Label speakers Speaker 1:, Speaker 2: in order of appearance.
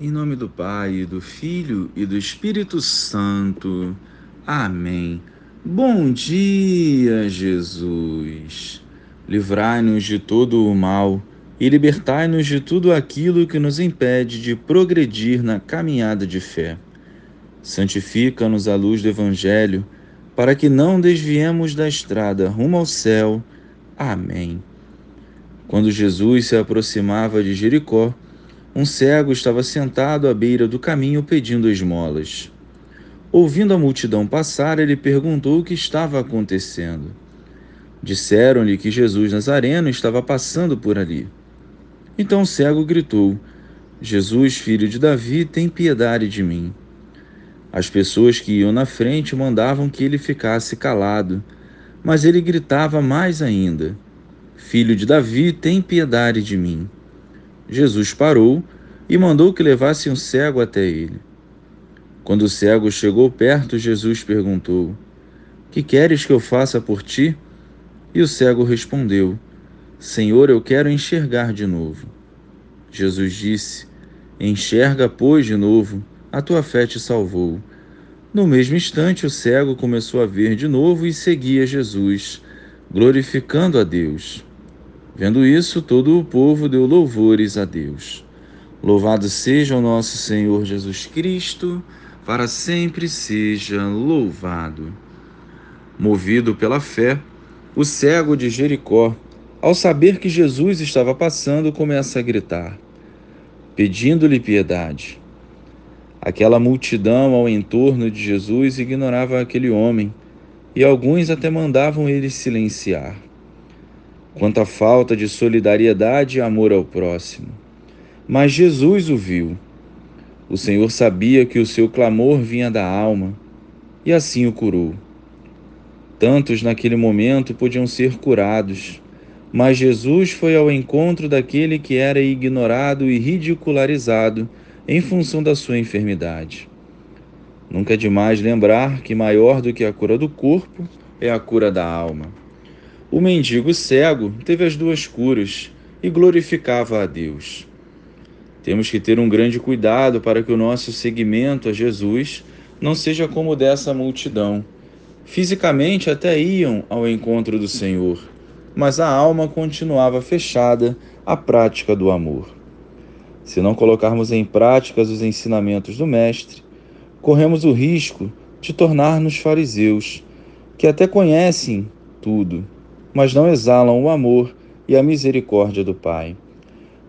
Speaker 1: Em nome do Pai, do Filho e do Espírito Santo. Amém. Bom dia, Jesus. Livrai-nos de todo o mal e libertai-nos de tudo aquilo que nos impede de progredir na caminhada de fé. Santifica-nos à luz do Evangelho, para que não desviemos da estrada rumo ao céu. Amém. Quando Jesus se aproximava de Jericó, um cego estava sentado à beira do caminho pedindo esmolas. Ouvindo a multidão passar, ele perguntou o que estava acontecendo. Disseram-lhe que Jesus Nazareno estava passando por ali. Então o cego gritou: Jesus, filho de Davi, tem piedade de mim. As pessoas que iam na frente mandavam que ele ficasse calado, mas ele gritava mais ainda: Filho de Davi, tem piedade de mim. Jesus parou e mandou que levassem um cego até ele. Quando o cego chegou perto, Jesus perguntou: Que queres que eu faça por ti? E o cego respondeu: Senhor, eu quero enxergar de novo. Jesus disse: Enxerga, pois, de novo, a tua fé te salvou. No mesmo instante, o cego começou a ver de novo e seguia Jesus, glorificando a Deus. Vendo isso, todo o povo deu louvores a Deus. Louvado seja o nosso Senhor Jesus Cristo, para sempre seja louvado. Movido pela fé, o cego de Jericó, ao saber que Jesus estava passando, começa a gritar, pedindo-lhe piedade. Aquela multidão ao entorno de Jesus ignorava aquele homem, e alguns até mandavam ele silenciar quanto falta de solidariedade e amor ao próximo. Mas Jesus o viu. O Senhor sabia que o seu clamor vinha da alma e assim o curou. Tantos naquele momento podiam ser curados, mas Jesus foi ao encontro daquele que era ignorado e ridicularizado em função da sua enfermidade. Nunca é demais lembrar que maior do que a cura do corpo é a cura da alma. O mendigo cego teve as duas curas e glorificava a Deus. Temos que ter um grande cuidado para que o nosso seguimento a Jesus não seja como dessa multidão. Fisicamente até iam ao encontro do Senhor, mas a alma continuava fechada à prática do amor. Se não colocarmos em prática os ensinamentos do Mestre, corremos o risco de tornar-nos fariseus, que até conhecem tudo, mas não exalam o amor e a misericórdia do Pai.